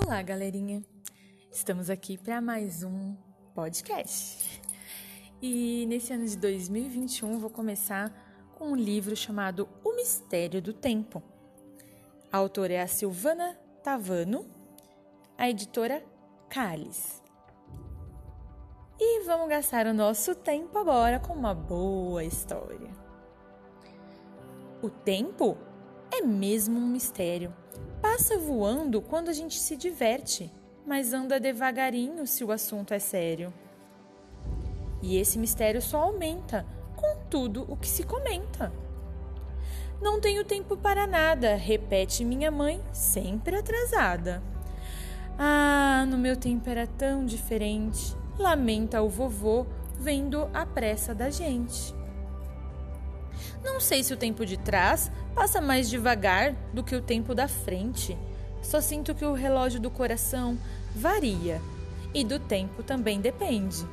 Olá, galerinha. Estamos aqui para mais um podcast. E nesse ano de 2021 vou começar com um livro chamado O Mistério do Tempo. A autora é a Silvana Tavano, a editora Cálice. E vamos gastar o nosso tempo agora com uma boa história. O tempo é mesmo um mistério. Passa voando quando a gente se diverte, mas anda devagarinho se o assunto é sério. E esse mistério só aumenta com tudo o que se comenta. Não tenho tempo para nada, repete minha mãe, sempre atrasada. Ah, no meu tempo era tão diferente, lamenta o vovô, vendo a pressa da gente. Não sei se o tempo de trás passa mais devagar do que o tempo da frente. Só sinto que o relógio do coração varia e do tempo também depende.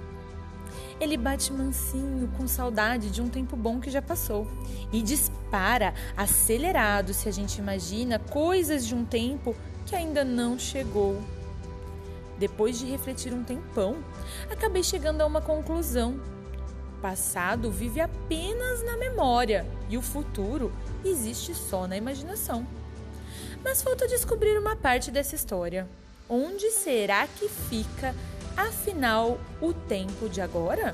Ele bate mansinho, com saudade de um tempo bom que já passou, e dispara acelerado se a gente imagina coisas de um tempo que ainda não chegou. Depois de refletir um tempão, acabei chegando a uma conclusão passado vive apenas na memória e o futuro existe só na imaginação. Mas falta descobrir uma parte dessa história. Onde será que fica, afinal, o tempo de agora?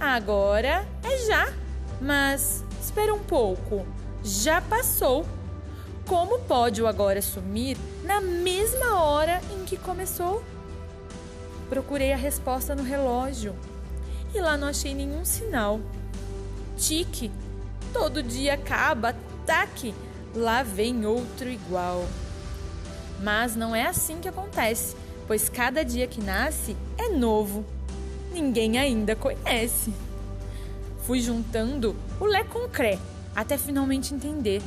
Agora é já, mas espera um pouco, já passou. Como pode o agora sumir na mesma hora em que começou? Procurei a resposta no relógio e lá não achei nenhum sinal. Tique, todo dia acaba, taque, lá vem outro igual. Mas não é assim que acontece, pois cada dia que nasce é novo. Ninguém ainda conhece. Fui juntando o Lé com Cré até finalmente entender.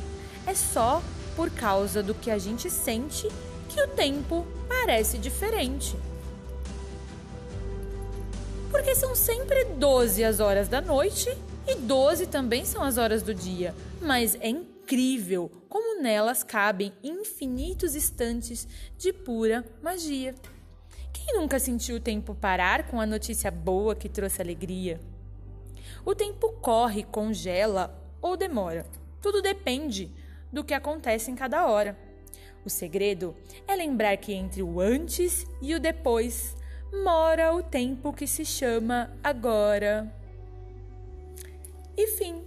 É só por causa do que a gente sente que o tempo parece diferente porque são sempre 12 as horas da noite e 12 também são as horas do dia. Mas é incrível como nelas cabem infinitos instantes de pura magia. Quem nunca sentiu o tempo parar com a notícia boa que trouxe alegria? O tempo corre, congela ou demora. Tudo depende do que acontece em cada hora. O segredo é lembrar que entre o antes e o depois mora o tempo que se chama agora. E fim,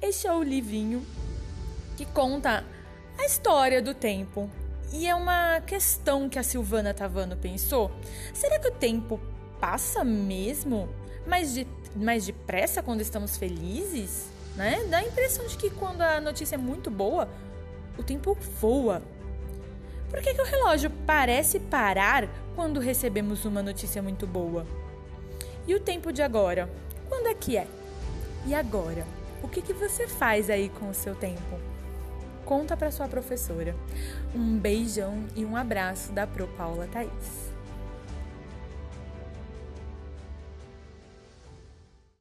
este é o livrinho que conta a história do tempo. E é uma questão que a Silvana Tavano pensou: será que o tempo passa mesmo mais, de, mais depressa quando estamos felizes? Né? Dá a impressão de que quando a notícia é muito boa, o tempo voa. Por que, que o relógio parece parar quando recebemos uma notícia muito boa? E o tempo de agora? Quando é que é? E agora? O que, que você faz aí com o seu tempo? Conta para sua professora. Um beijão e um abraço da Pro Paula Thaís.